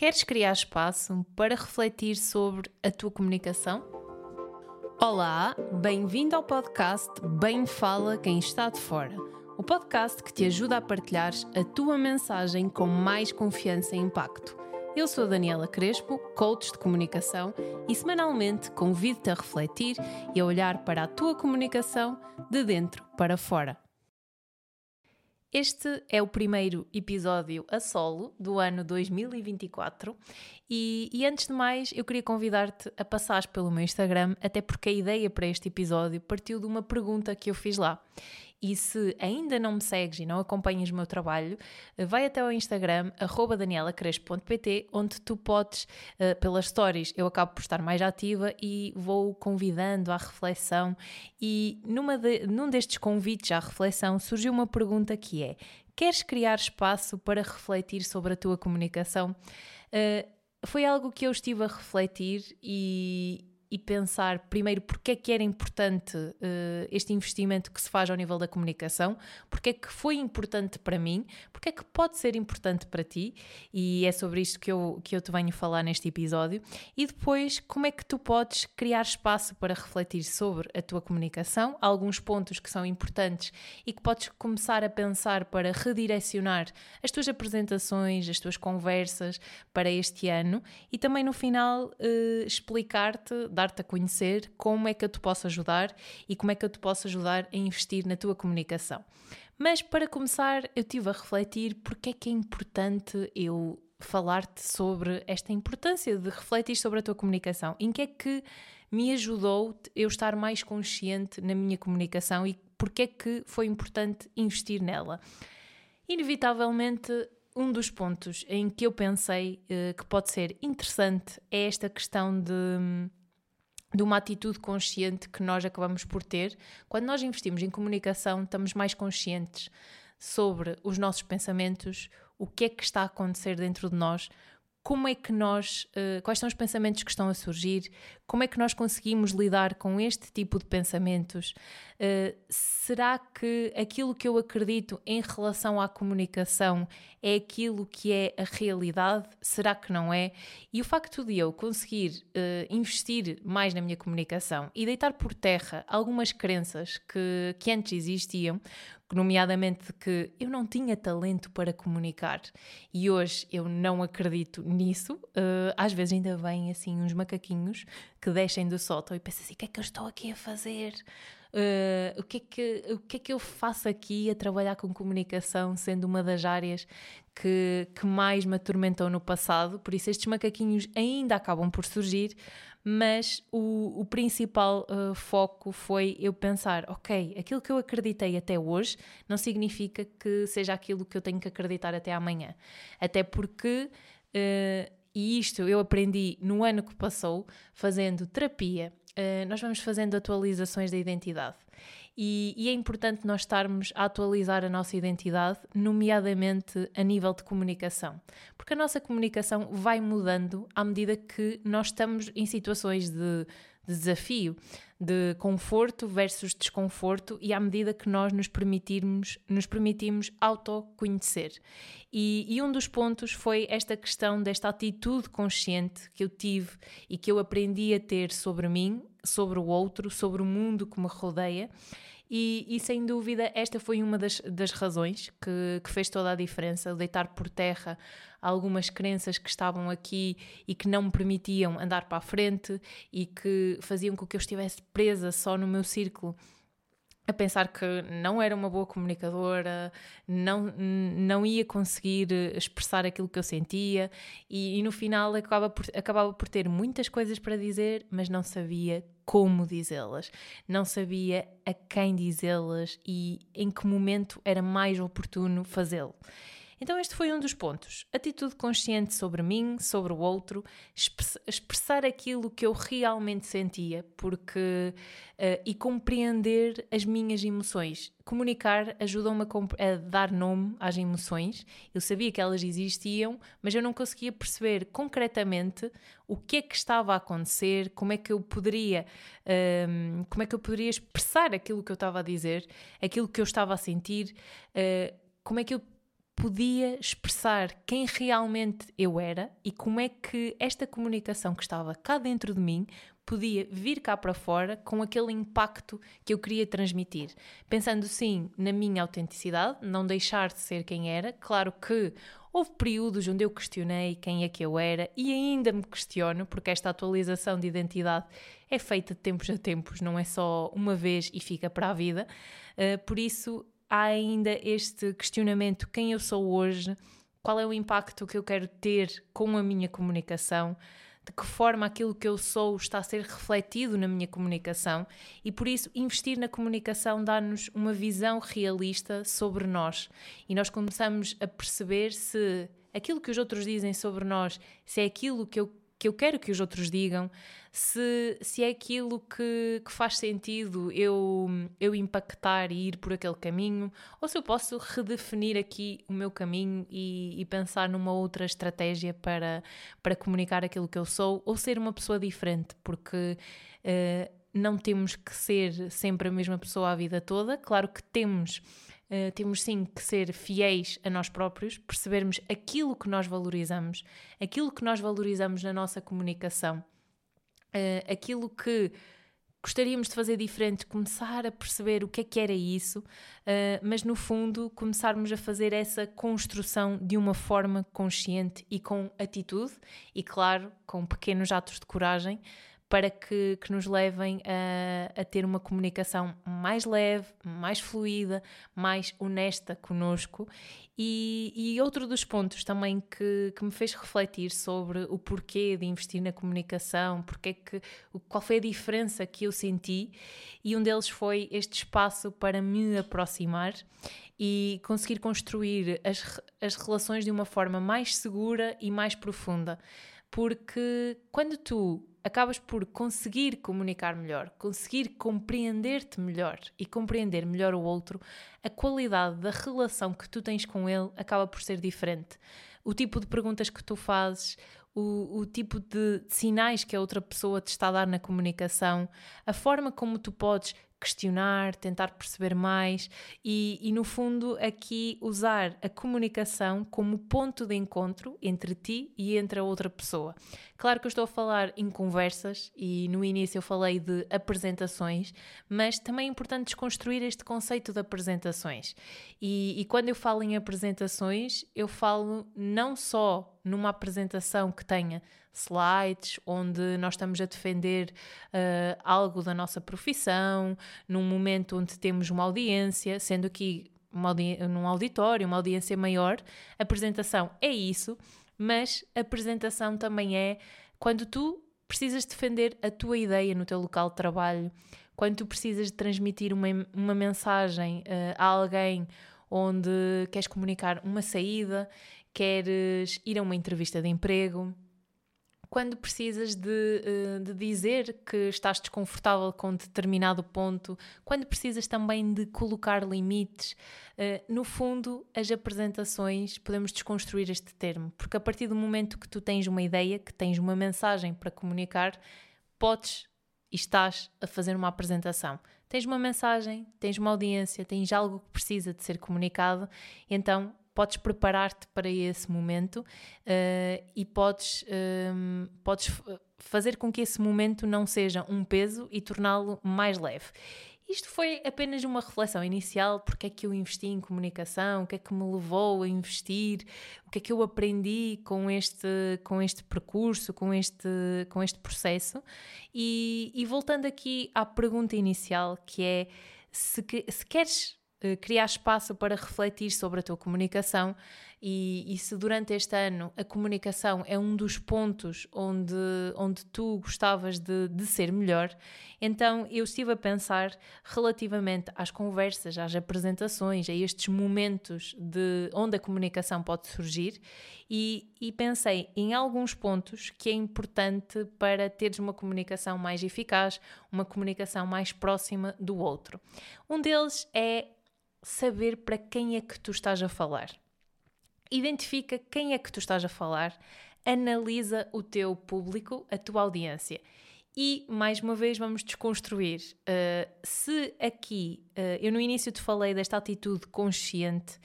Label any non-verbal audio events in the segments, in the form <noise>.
Queres criar espaço para refletir sobre a tua comunicação? Olá, bem-vindo ao podcast Bem Fala Quem Está de Fora, o podcast que te ajuda a partilhar a tua mensagem com mais confiança e impacto. Eu sou Daniela Crespo, coach de comunicação, e semanalmente convido-te a refletir e a olhar para a tua comunicação de dentro para fora. Este é o primeiro episódio a solo do ano 2024 e, e antes de mais eu queria convidar-te a passar pelo meu Instagram, até porque a ideia para este episódio partiu de uma pergunta que eu fiz lá e se ainda não me segues e não acompanhas o meu trabalho, eh, vai até ao Instagram, danielacrespo.pt, onde tu podes, uh, pelas stories, eu acabo por estar mais ativa e vou convidando à reflexão. E numa de, num destes convites à reflexão surgiu uma pergunta que é: queres criar espaço para refletir sobre a tua comunicação? Uh, foi algo que eu estive a refletir e, e pensar primeiro porque é que era importante uh, este investimento que se faz ao nível da comunicação, porque é que foi importante para mim, porque é que pode ser importante para ti, e é sobre isto que eu, que eu te venho falar neste episódio, e depois como é que tu podes criar espaço para refletir sobre a tua comunicação, alguns pontos que são importantes e que podes começar a pensar para redirecionar as tuas apresentações, as tuas conversas para este ano, e também no final uh, explicar-te dar-te a conhecer como é que eu te posso ajudar e como é que eu te posso ajudar a investir na tua comunicação. Mas para começar, eu tive a refletir porque é que é importante eu falar-te sobre esta importância de refletir sobre a tua comunicação. Em que é que me ajudou eu estar mais consciente na minha comunicação e porque é que foi importante investir nela. Inevitavelmente, um dos pontos em que eu pensei uh, que pode ser interessante é esta questão de de uma atitude consciente que nós acabamos por ter. Quando nós investimos em comunicação, estamos mais conscientes sobre os nossos pensamentos, o que é que está a acontecer dentro de nós, como é que nós, uh, quais são os pensamentos que estão a surgir, como é que nós conseguimos lidar com este tipo de pensamentos? Uh, será que aquilo que eu acredito em relação à comunicação é aquilo que é a realidade? Será que não é? E o facto de eu conseguir uh, investir mais na minha comunicação e deitar por terra algumas crenças que, que antes existiam, nomeadamente que eu não tinha talento para comunicar e hoje eu não acredito nisso. Uh, às vezes ainda vêm assim uns macaquinhos que descem do sótão e pensam assim: o que é que eu estou aqui a fazer? Uh, o, que é que, o que é que eu faço aqui a trabalhar com comunicação, sendo uma das áreas que, que mais me atormentou no passado? Por isso, estes macaquinhos ainda acabam por surgir, mas o, o principal uh, foco foi eu pensar: ok, aquilo que eu acreditei até hoje não significa que seja aquilo que eu tenho que acreditar até amanhã. Até porque. Uh, e isto eu aprendi no ano que passou, fazendo terapia. Uh, nós vamos fazendo atualizações da identidade. E, e, é importante nós estarmos a atualizar a nossa identidade, nomeadamente a nível de comunicação. Porque a nossa comunicação vai mudando à medida que nós estamos em situações de, de desafio, de conforto versus desconforto e à medida que nós nos permitirmos, nos permitimos autoconhecer. E, e um dos pontos foi esta questão desta atitude consciente que eu tive e que eu aprendi a ter sobre mim, sobre o outro, sobre o mundo que me rodeia. E, e, sem dúvida, esta foi uma das, das razões que, que, fez toda a diferença: deitar por terra algumas crenças que estavam aqui e que não me permitiam andar para a frente e que faziam com que eu estivesse presa só no meu círculo a pensar que não era uma boa comunicadora, não, não ia conseguir expressar aquilo que eu sentia e, e no final acabava por, acabava por ter muitas coisas para dizer, mas não sabia como dizê-las, não sabia a quem dizê-las e em que momento era mais oportuno fazê-lo. Então, este foi um dos pontos. Atitude consciente sobre mim, sobre o outro, expressar aquilo que eu realmente sentia, porque. Uh, e compreender as minhas emoções. Comunicar ajudou-me a, a, dar nome às emoções. Eu sabia que elas existiam, mas eu não conseguia perceber concretamente o que é que estava a acontecer, como é que eu poderia, um, ehm, como é que eu poderia expressar aquilo que eu estava a dizer, aquilo que eu estava a sentir, uh, como é que eu podia expressar quem realmente eu era e como é que esta comunicação que estava cá dentro de mim podia vir cá para fora com aquele impacto que eu queria transmitir. Pensando sim na minha autenticidade, não deixar de ser quem era. Claro que houve períodos onde eu questionei quem é que eu era e ainda me questiono, porque esta atualização de identidade é feita de tempos a tempos, não é só uma vez e fica para a vida. Uh, por isso, há ainda este questionamento: quem eu sou hoje? Qual é o impacto que eu quero ter com a minha comunicação? de que forma aquilo que eu sou está a ser refletido na minha comunicação e por isso investir na comunicação dá-nos uma visão realista sobre nós e nós começamos a perceber se aquilo que os outros dizem sobre nós, se é aquilo que eu que eu quero que os outros digam, se, se é aquilo que, que faz sentido eu, eu impactar e ir por aquele caminho, ou se eu posso redefinir aqui o meu caminho e, e pensar numa outra estratégia para, para comunicar aquilo que eu sou, ou ser uma pessoa diferente, porque. Uh, não temos que ser sempre a mesma pessoa a vida toda. Claro que temos Uh, temos sim que ser fiéis a nós próprios, percebermos aquilo que nós valorizamos, aquilo que nós valorizamos na nossa comunicação, uh, aquilo que gostaríamos de fazer diferente, começar a perceber o que é que era isso, uh, mas no fundo começarmos a fazer essa construção de uma forma consciente e com atitude e, claro, com pequenos atos de coragem para que, que nos levem a, a, ter uma comunicação mais leve, mais fluida, mais honesta conosco. E, e outro dos pontos também que, que me fez refletir sobre o porquê de investir na comunicação, porque que, qual foi a diferença que eu senti, e um deles foi este espaço para me aproximar e conseguir construir as, as relações de uma forma mais segura e mais profunda. Porque quando tu acabas por conseguir comunicar melhor, conseguir compreender-te melhor e compreender melhor o outro, a qualidade da relação que tu tens com ele acaba por ser diferente. O tipo de perguntas que tu fazes, o, o tipo de sinais que a outra pessoa te está a dar na comunicação, a forma como tu podes questionar, tentar perceber mais e, e, no fundo, aqui usar a comunicação como ponto de encontro entre ti e entre a outra pessoa. Claro que eu estou a falar em conversas e no início eu falei de apresentações, mas também é importante desconstruir este conceito de apresentações. E, e quando eu falo em apresentações, eu falo não só numa apresentação que tenha slides onde nós estamos a defender uh, algo da nossa profissão, num momento onde temos uma audiência, sendo aqui uma num auditório, uma audiência maior, a apresentação é isso, mas a apresentação também é quando tu precisas defender a tua ideia no teu local de trabalho, quando tu precisas de transmitir uma, uma mensagem uh, a alguém onde queres comunicar uma saída, queres ir a uma entrevista de emprego, quando precisas de, eh, de, dizer que estás desconfortável com determinado ponto, quando precisas também de colocar limites. Eh, no fundo, as apresentações, podemos desconstruir este termo, porque a partir do momento que tu tens uma ideia, que tens uma mensagem para comunicar, podes e estás a fazer uma apresentação. Tens uma mensagem, tens uma audiência, tens algo que precisa de ser comunicado, então podes preparar-te para esse momento uh, e podes, um, ehm, podes fazer com que esse momento não seja um peso e torná-lo mais leve. Isto foi apenas uma reflexão inicial, porque é que eu investi em comunicação, o que é que me levou a investir, o que é que eu aprendi com este, com este percurso, com este, com este processo. E, e voltando aqui à pergunta inicial, que é se, se queres criar espaço para refletir sobre a tua comunicação. E, e, se durante este ano a comunicação é um dos pontos onde, onde tu gostavas de, de ser melhor, então eu estive a pensar relativamente às conversas, às apresentações, a estes momentos de onde a comunicação pode surgir. E, e pensei em alguns pontos que é importante para teres uma comunicação mais eficaz, uma comunicação mais próxima do outro. Um deles é saber para quem é que tu estás a falar. Identifica quem é que tu estás a falar, analisa o teu público, a tua audiência. E mais uma vez vamos desconstruir. Uh, se aqui, uh, eu no início te falei desta atitude consciente,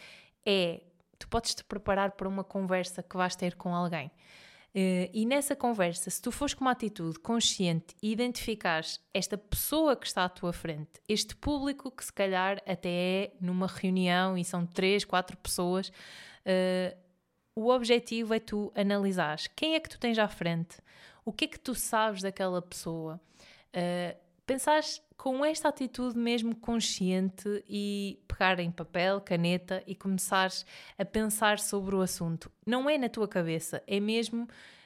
é tu podes te preparar para uma conversa que vais ter com alguém. Uh, e nessa conversa, se tu fores com uma atitude consciente e identificares esta pessoa que está à tua frente, este público que se calhar até é numa reunião e são três, quatro pessoas, uh, o objetivo é tu analisares quem é que tu tens à frente, o que é que tu sabes daquela pessoa, uh, pensares com esta atitude mesmo consciente e pegar em papel, caneta e começares a pensar sobre o assunto. Não é na tua cabeça, é mesmo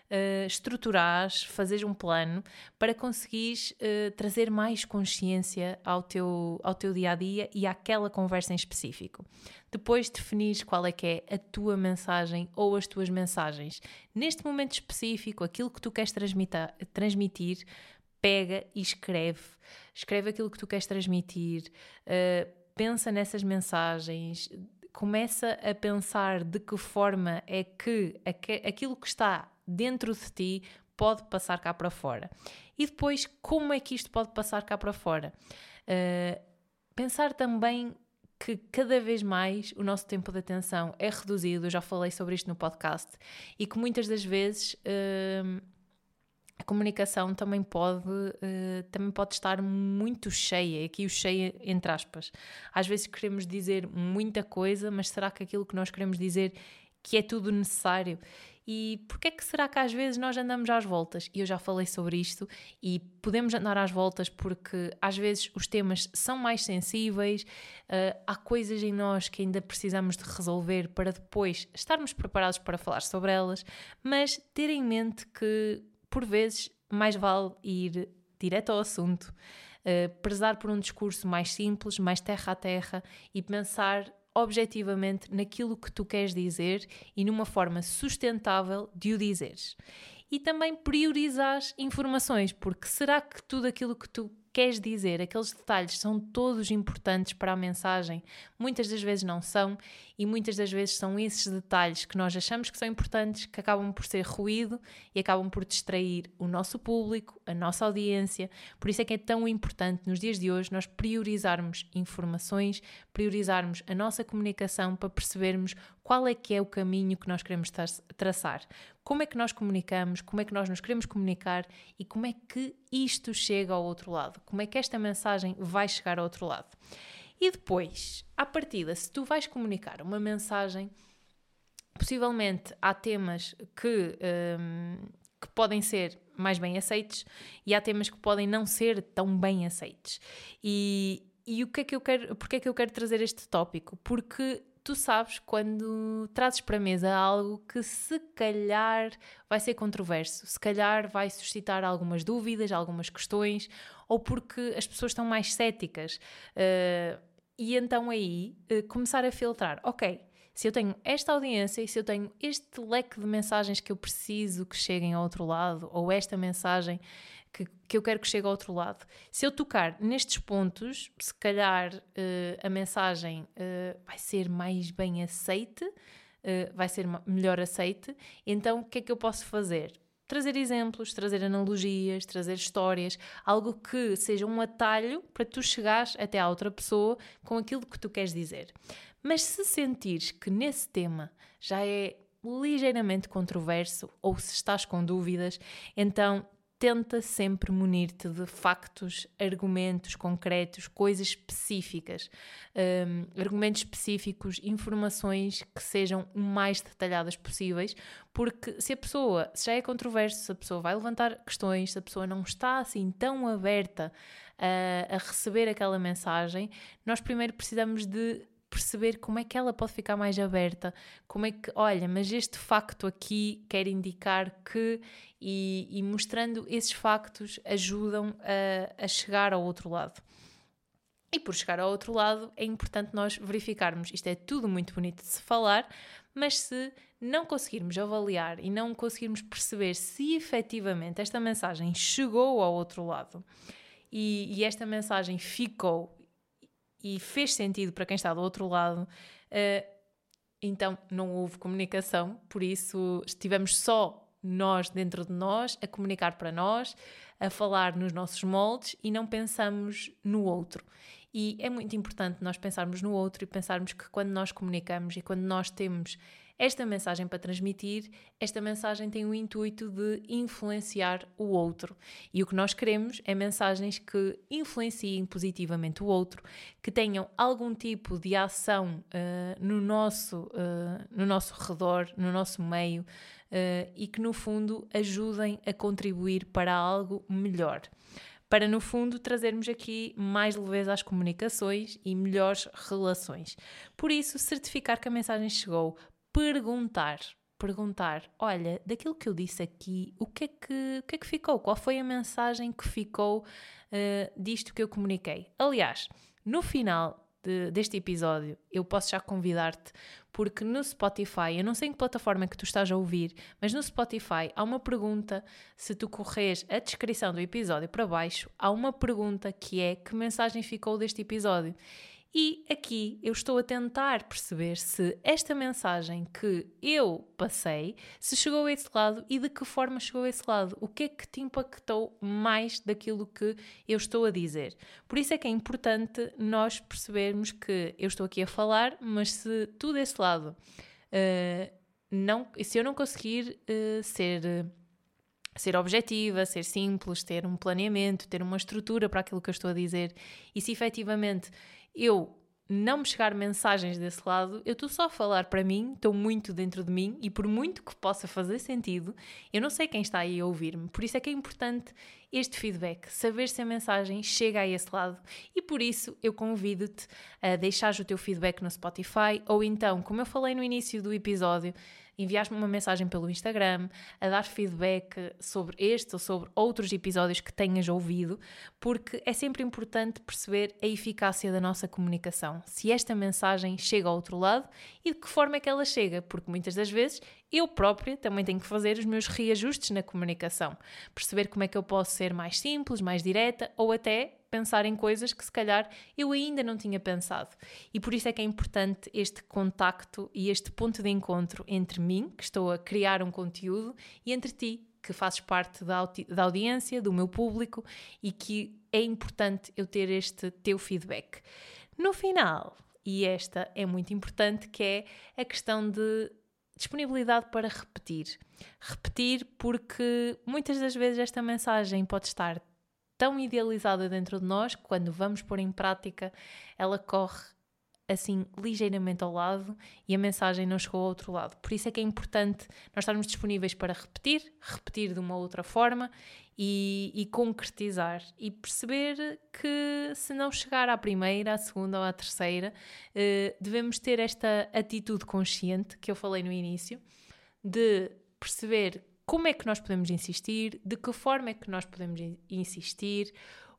uh, estruturares, fazeres um plano para conseguires uh, trazer mais consciência ao teu, ao teu dia a dia e àquela conversa em específico. Depois definires qual é que é a tua mensagem ou as tuas mensagens. Neste momento específico, aquilo que tu queres transmitir pega e escreve. Escreve aquilo que tu queres transmitir, uh, pensa nessas mensagens, começa a pensar de que forma é que aquilo que está dentro de ti pode passar cá para fora. E depois, como é que isto pode passar cá para fora? Uh, pensar também que cada vez mais o nosso tempo de atenção é reduzido, eu já falei sobre isto no podcast, e que muitas das vezes. Uh, a comunicação também pode, uh, também pode estar muito cheia, aqui o cheia entre aspas. Às vezes queremos dizer muita coisa, mas será que aquilo que nós queremos dizer que é tudo necessário? E porquê é que será que às vezes nós andamos às voltas? E eu já falei sobre isto e podemos andar às voltas porque às vezes os temas são mais sensíveis, uh, há coisas em nós que ainda precisamos de resolver para depois estarmos preparados para falar sobre elas, mas ter em mente que por vezes, mais vale ir direto ao assunto, uh, prezar por um discurso mais simples, mais terra a terra e pensar objetivamente naquilo que tu queres dizer e numa forma sustentável de o dizeres. E também priorizar informações, porque será que tudo aquilo que tu queres dizer, aqueles detalhes são todos importantes para a mensagem. Muitas das vezes não são, e muitas das vezes são esses detalhes que nós achamos que são importantes que acabam por ser ruído e acabam por distrair o nosso público, a nossa audiência. Por isso é que é tão importante nos dias de hoje nós priorizarmos informações, priorizarmos a nossa comunicação para percebermos qual é que é o caminho que nós queremos traçar. Como é que nós comunicamos, como é que nós nos queremos comunicar e como é que isto chega ao outro lado, como é que esta mensagem vai chegar ao outro lado. E depois, à partida, se tu vais comunicar uma mensagem, possivelmente há temas que, um, que podem ser mais bem aceitos e há temas que podem não ser tão bem aceitos. E, e o que é que eu quero, porque é que eu quero trazer este tópico? Porque tu sabes quando trazes para a mesa algo que se calhar vai ser controverso, se calhar vai suscitar algumas dúvidas, algumas questões, ou porque as pessoas estão mais céticas. Uh, e então aí uh, começar a filtrar, ok, se eu tenho esta audiência e se eu tenho este leque de mensagens que eu preciso que cheguem ao outro lado, ou esta mensagem que, que eu quero que chegue ao outro lado. Se eu tocar nestes pontos, se calhar uh, a mensagem uh, vai ser mais bem aceite, uh, vai ser melhor aceite. Então, o que é que eu posso fazer? Trazer exemplos, trazer analogias, trazer histórias, algo que seja um atalho para tu chegares até à outra pessoa com aquilo que tu queres dizer. Mas se sentires que nesse tema já é ligeiramente controverso ou se estás com dúvidas, então tenta sempre munir-te de factos, argumentos concretos, coisas específicas, um, argumentos específicos, informações que sejam o mais detalhadas possíveis, porque se a pessoa, se já é controverso, se a pessoa vai levantar questões, se a pessoa não está assim tão aberta a, a receber aquela mensagem, nós primeiro precisamos de perceber como é que ela pode ficar mais aberta, como é que, olha, mas este facto aqui quer indicar que, e, e mostrando esses factos ajudam a, a chegar ao outro lado. E por chegar ao outro lado é importante nós verificarmos. Isto é tudo muito bonito de se falar, mas se não conseguirmos avaliar e não conseguirmos perceber se efetivamente esta mensagem chegou ao outro lado e, e esta mensagem ficou e fez sentido para quem está do outro lado, uh, então não houve comunicação, por isso estivemos só nós dentro de nós a comunicar para nós, a falar nos nossos moldes e não pensamos no outro. E é muito importante nós pensarmos no outro e pensarmos que quando nós comunicamos e quando nós temos esta mensagem para transmitir, esta mensagem tem o intuito de influenciar o outro. E o que nós queremos é mensagens que influenciem positivamente o outro, que tenham algum tipo de ação uh, no, nosso, uh, no nosso redor, no nosso meio, uh, e que no fundo ajudem a contribuir para algo melhor para no fundo trazermos aqui mais leveza às comunicações e melhores relações. Por isso, certificar que a mensagem chegou, perguntar, perguntar, olha, daquilo que eu disse aqui, o que é que, o que, é que ficou? Qual foi a mensagem que ficou uh, disto que eu comuniquei? Aliás, no final de, deste episódio, eu posso já convidar-te, porque no Spotify, eu não sei em que plataforma que tu estás a ouvir, mas no Spotify há uma pergunta, se tu corres a descrição do episódio para baixo, há uma pergunta que é que mensagem ficou deste episódio? E aqui eu estou a tentar perceber se esta mensagem que eu passei, se chegou a esse lado e de que forma chegou a esse lado. O que é que te impactou mais daquilo que eu estou a dizer? Por isso é que é importante nós percebermos que eu estou aqui a falar, mas se tu desse lado uh, não, se eu não conseguir uh, ser ser objetiva, ser simples, ter um planeamento, ter uma estrutura para aquilo que eu estou a dizer. E se efetivamente eu não me chegar mensagens desse lado, eu estou só a falar para mim, estou muito dentro de mim e por muito que possa fazer sentido, eu não sei quem está aí a ouvir-me. Por isso é que é importante este feedback, saber se a mensagem chega a esse lado. E por isso eu convido-te a deixar o teu feedback no Spotify ou então, como eu falei no início do episódio, enviares-me uma mensagem pelo Instagram, a dar feedback sobre este ou sobre outros episódios que tenhas ouvido, porque é sempre importante perceber a eficácia da nossa comunicação. Se esta mensagem chega ao outro lado e de que forma é que ela chega, porque muitas das vezes eu própria também tenho que fazer os meus reajustes na comunicação, perceber como é que eu posso ser mais simples, mais direta ou até pensar em coisas que se calhar eu ainda não tinha pensado. E por isso é que é importante este contacto e este ponto de encontro entre mim, que estou a criar um conteúdo, e entre ti, que fazes parte da, audi da audiência, do meu público e que é importante eu ter este teu feedback. No final, e esta é muito importante, que é a questão de disponibilidade para repetir. Repetir porque muitas das vezes esta mensagem pode estar tão idealizada dentro de nós que quando vamos pôr em prática ela corre assim ligeiramente ao lado e a mensagem não chegou ao outro lado. Por isso é que é importante nós estarmos disponíveis para repetir, repetir de uma outra forma e, e, concretizar e perceber que se não chegar à primeira, à segunda ou à terceira, eh, devemos ter esta atitude consciente que eu falei no início de perceber como é que nós podemos insistir, de que forma é que nós podemos insistir,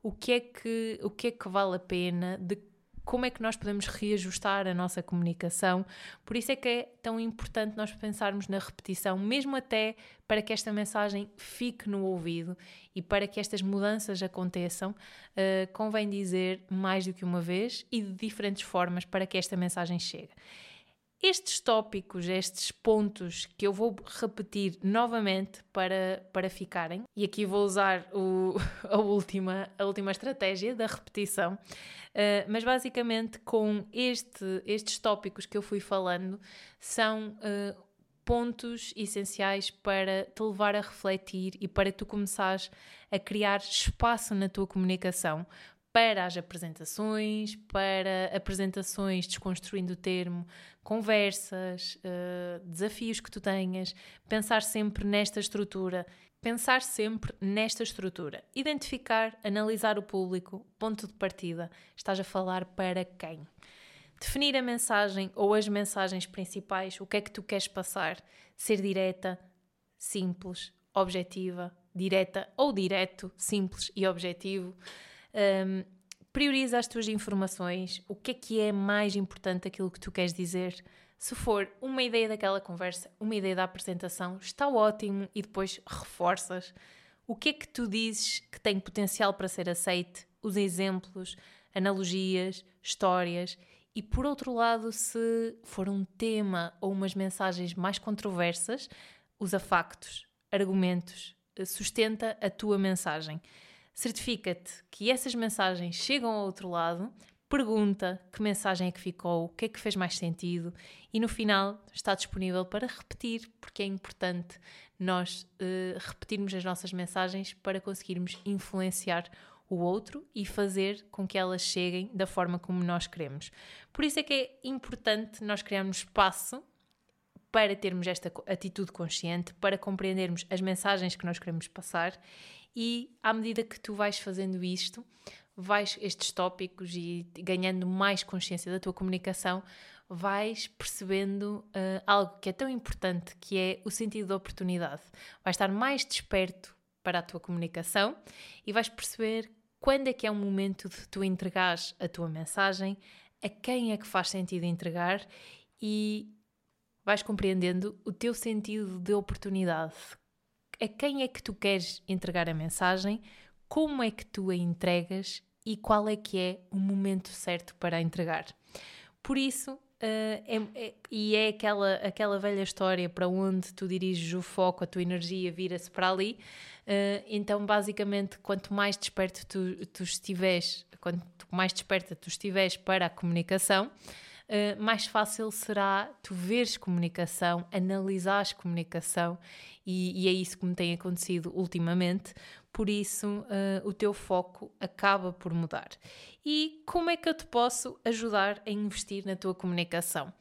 o que é que, o que, é que vale a pena, de como é que nós podemos reajustar a nossa comunicação. Por isso é que é tão importante nós pensarmos na repetição, mesmo até para que esta mensagem fique no ouvido e para que estas mudanças aconteçam, uh, convém dizer mais do que uma vez e de diferentes formas para que esta mensagem chegue. Estes tópicos, estes pontos que eu vou repetir novamente para, para ficarem, e aqui vou usar o, <laughs> a, última, a última estratégia da repetição, uh, mas basicamente com este, estes tópicos que eu fui falando são uh, pontos essenciais para te levar a refletir e para tu começares a criar espaço na tua comunicação para as apresentações, para apresentações desconstruindo o termo, conversas, uh, desafios que tu tenhas, pensar sempre nesta estrutura, pensar sempre nesta estrutura, identificar, analisar o público, ponto de partida, estás a falar para quem? Definir a mensagem ou as mensagens principais, o que é que tu queres passar, ser direta, simples, objetiva, direta ou direto, simples e objetivo. Um, prioriza as tuas informações, o que é que é mais importante aquilo que tu queres dizer. Se for uma ideia daquela conversa, uma ideia da apresentação, está ótimo e depois reforças. O que é que tu dizes que tem potencial para ser aceite? Os exemplos, analogias, histórias. E por outro lado, se for um tema ou umas mensagens mais controversas, usa factos, argumentos, sustenta a tua mensagem certifica-te que essas mensagens chegam ao outro lado pergunta que mensagem é que ficou, o que é que fez mais sentido e no final está disponível para repetir, porque é importante nós uh, repetirmos as nossas mensagens para conseguirmos influenciar o outro e fazer com que elas cheguem da forma como nós queremos. Por isso é que é importante nós criarmos espaço para termos esta atitude consciente, para compreendermos as mensagens que nós queremos passar e à medida que tu vais fazendo isto, vais estes tópicos e ganhando mais consciência da tua comunicação, vais percebendo uh, algo que é tão importante, que é o sentido da oportunidade. Vais estar mais desperto para a tua comunicação e vais perceber quando é que é o momento de tu entregares a tua mensagem, a quem é que faz sentido entregar e vais compreendendo o teu sentido de oportunidade. A quem é que tu queres entregar a mensagem, como é que tu a entregas e qual é que é o momento certo para entregar. Por isso, Uh, é, é, e é aquela, aquela velha história para onde tu diriges o foco, a tua energia vira-se para ali. Uh, então, basicamente, quanto mais desperto tu, tu estiveres, quanto mais desperta tu estiveres para a comunicação, uh, mais fácil será tu veres comunicação, analisares comunicação, e, e, é isso que me tem acontecido ultimamente. Por isso, uh, o teu foco acaba por mudar. E como é que eu te posso ajudar a investir na tua comunicação?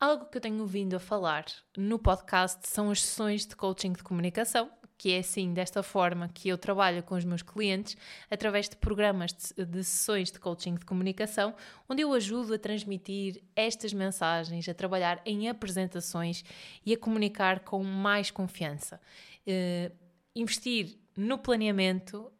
Algo que eu tenho vindo a falar no podcast são as sessões de coaching de comunicação, que é assim, desta forma que eu trabalho com os meus clientes, através de programas de, de, sessões de coaching de comunicação, onde eu ajudo a transmitir estas mensagens, a trabalhar em apresentações e a comunicar com mais confiança. Uh, investir no planeamento, uh,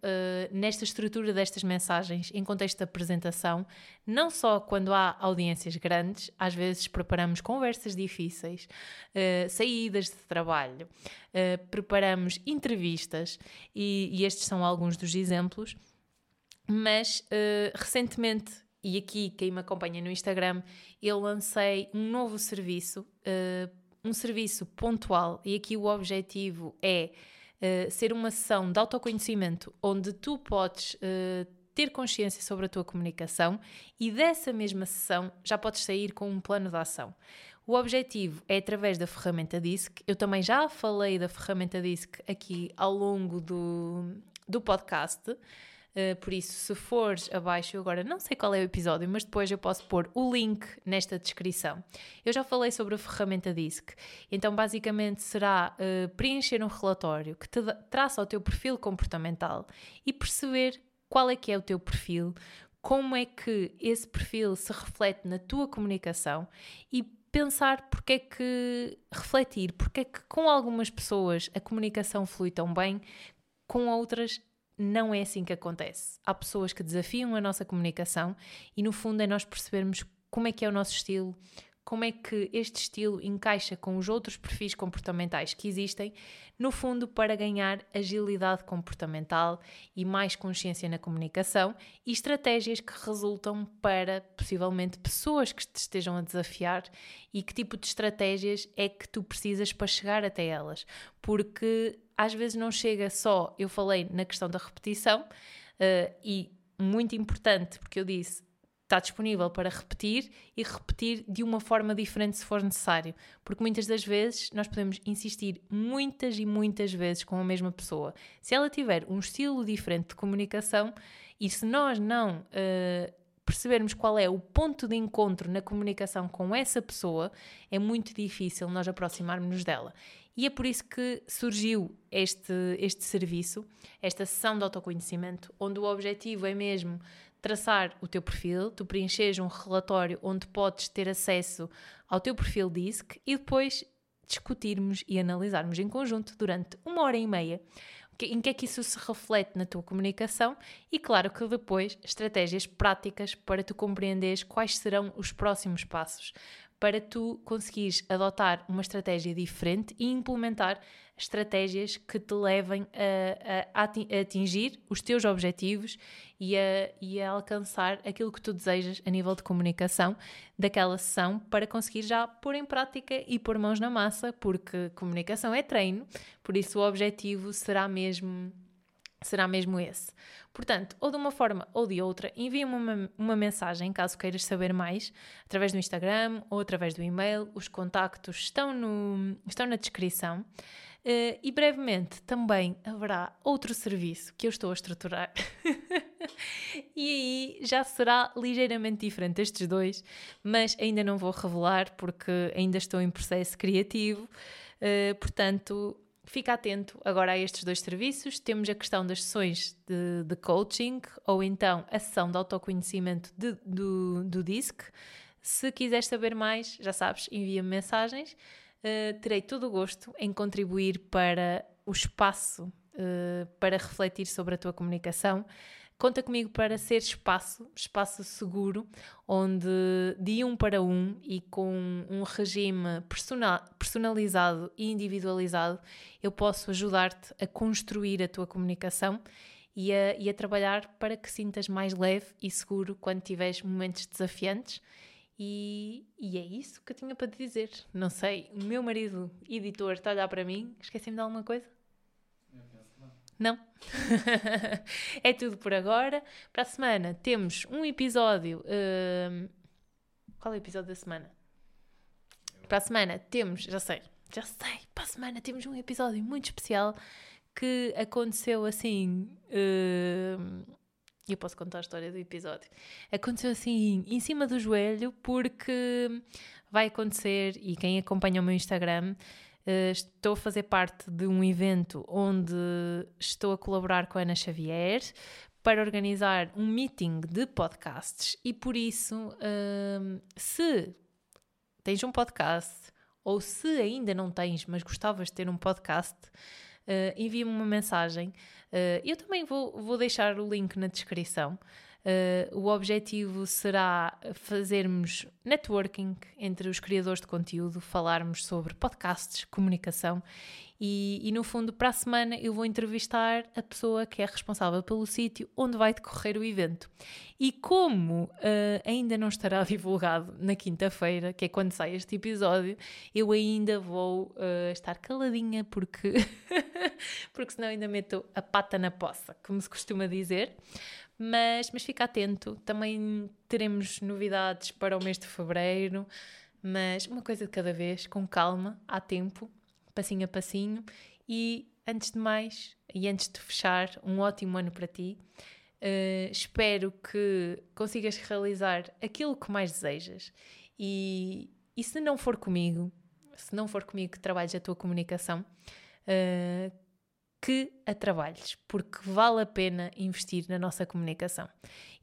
nesta estrutura destas mensagens, em contexto de apresentação, não só quando há audiências grandes, às vezes preparamos conversas difíceis, uh, saídas de trabalho, uh, preparamos entrevistas, e, e, estes são alguns dos exemplos, mas recentemente, e aqui quem me acompanha no Instagram, eu lancei um novo serviço, um serviço pontual, e aqui o objetivo é uh, ser uma sessão de autoconhecimento onde tu podes uh, ter consciência sobre a tua comunicação e dessa mesma sessão já podes sair com um plano de ação. O objetivo é através da ferramenta DISC. Eu também já falei da ferramenta DISC aqui ao longo do, do podcast. Uh, por isso, se fores abaixo, eu agora não sei qual é o episódio, mas depois eu posso pôr o link nesta descrição. Eu já falei sobre a ferramenta DISC, então basicamente será uh, preencher um relatório que te traça o teu perfil comportamental e perceber qual é que é o teu perfil, como é que esse perfil se reflete na tua comunicação e pensar porque é que refletir, porque é que com algumas pessoas a comunicação flui tão bem, com outras não é assim que acontece. Há pessoas que desafiam a nossa comunicação e, no fundo, é nós percebermos como é que é o nosso estilo, como é que este estilo encaixa com os outros perfis comportamentais que existem, no fundo, para ganhar agilidade comportamental e mais consciência na comunicação e estratégias que resultam para possivelmente pessoas que te estejam a desafiar e que tipo de estratégias é que tu precisas para chegar até elas. Porque às vezes não chega só, eu falei na questão da repetição uh, e muito importante, porque eu disse está disponível para repetir e repetir de uma forma diferente se for necessário. Porque muitas das vezes nós podemos insistir muitas e muitas vezes com a mesma pessoa. Se ela tiver um estilo diferente de comunicação e se nós não uh, percebermos qual é o ponto de encontro na comunicação com essa pessoa, é muito difícil nós aproximarmos-nos dela. E é por isso que surgiu este, este serviço, esta sessão de autoconhecimento, onde o objetivo é mesmo traçar o teu perfil, tu preenches um relatório onde podes ter acesso ao teu perfil DISC e depois discutirmos e analisarmos em conjunto durante uma hora e meia em que é que isso se reflete na tua comunicação e, claro, que depois estratégias práticas para tu compreenderes quais serão os próximos passos. Para tu conseguires adotar uma estratégia diferente e implementar estratégias que te levem a, a, atingir os teus objetivos e a, e a, alcançar aquilo que tu desejas a nível de comunicação daquela sessão para conseguir já pôr em prática e pôr mãos na massa, porque comunicação é treino, por isso o objetivo será mesmo será mesmo esse. Portanto, ou de uma forma ou de outra, envia-me uma, uma mensagem caso queiras saber mais, através do Instagram ou através do e-mail. Os contactos estão, no, estão na descrição. Uh, e brevemente também haverá outro serviço que eu estou a estruturar. <laughs> e aí já será ligeiramente diferente estes dois, mas ainda não vou revelar porque ainda estou em processo criativo. Uh, portanto, fica atento agora a estes dois serviços. Temos a questão das sessões de, de coaching ou então a sessão de autoconhecimento de, do, do DISC. Se quiseres saber mais, já sabes, envia-me mensagens. Uh, terei todo o gosto em contribuir para o espaço uh, para refletir sobre a tua comunicação Conta comigo para ser espaço, espaço seguro, onde de um para um e com um regime personalizado e individualizado, eu posso ajudar-te a construir a tua comunicação e a, e a trabalhar para que sintas mais leve e seguro quando tiveres momentos desafiantes. E, e, é isso que eu tinha para te dizer. Não sei, o meu marido editor está a olhar para mim. Esqueci-me de alguma coisa? Não. <laughs> é tudo por agora. Para a semana temos um episódio. Uh... Qual é o episódio da semana? Para a semana temos, já sei, já sei, para a semana temos um episódio muito especial que aconteceu assim. Uh... Eu posso contar a história do episódio. Aconteceu assim em cima do joelho, porque vai acontecer, e quem acompanha o meu Instagram Uh, estou a fazer parte de um evento onde estou a colaborar com a Ana Xavier para organizar um meeting de podcasts e por isso, uh, se tens um podcast ou se ainda não tens, mas gostavas de ter um podcast, uh, envia-me uma mensagem. Eu também vou, vou deixar o link na descrição. Uh, o objetivo será fazermos networking entre os criadores de conteúdo, falarmos sobre podcasts, comunicação e, e, no fundo, para a semana eu vou entrevistar a pessoa que é responsável pelo sítio onde vai decorrer o evento. E como uh, ainda não estará <laughs> divulgado na quinta-feira, que é quando sai este episódio, eu ainda vou uh, estar caladinha porque, <laughs> porque senão ainda meto a pata na poça, como se costuma dizer. Mas, mas fica atento, também teremos novidades para o mês de fevereiro, mas uma coisa de cada vez, com calma, há tempo, passinho a passinho. E antes de mais, e antes de fechar, um ótimo ano para ti. Uh, espero que consigas realizar aquilo que mais desejas. E, e se não for comigo, se não for comigo que trabalhes a tua comunicação, uh, que a trabalhes, porque vale a pena investir na nossa comunicação.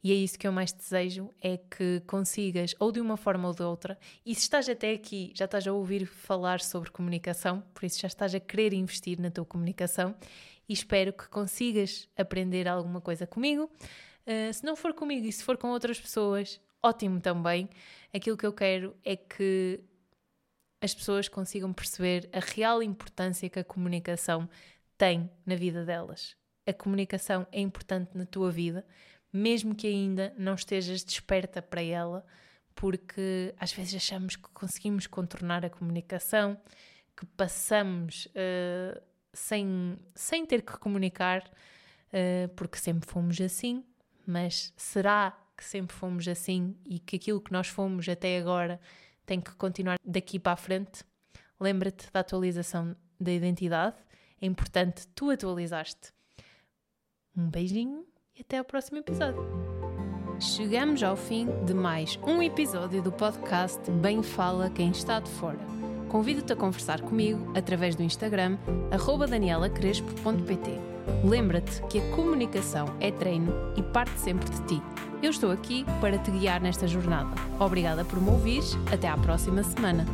E é isso que eu mais desejo, é que consigas, ou de uma forma ou de outra, e se estás até aqui, já estás a ouvir falar sobre comunicação, por isso já estás a querer investir na tua comunicação, e espero que consigas aprender alguma coisa comigo. Uh, se não for comigo e se for com outras pessoas, ótimo também. Aquilo que eu quero é que as pessoas consigam perceber a real importância que a comunicação tem na vida delas. A comunicação é importante na tua vida, mesmo que ainda não estejas desperta para ela, porque às vezes achamos que conseguimos contornar a comunicação, que passamos uh, sem, sem ter que comunicar, uh, porque sempre fomos assim, mas será que sempre fomos assim e que aquilo que nós fomos até agora tem que continuar daqui para a frente? Lembra-te da atualização da identidade é importante tu atualizaste. Um beijinho e até ao próximo episódio. Chegamos ao fim de mais um episódio do podcast Bem Fala Quem Está de Fora. Convido-te a conversar comigo através do Instagram danielacrespo.pt. Lembra-te que a comunicação é treino e parte sempre de ti. Eu estou aqui para te guiar nesta jornada. Obrigada por me ouvir. Até à próxima semana.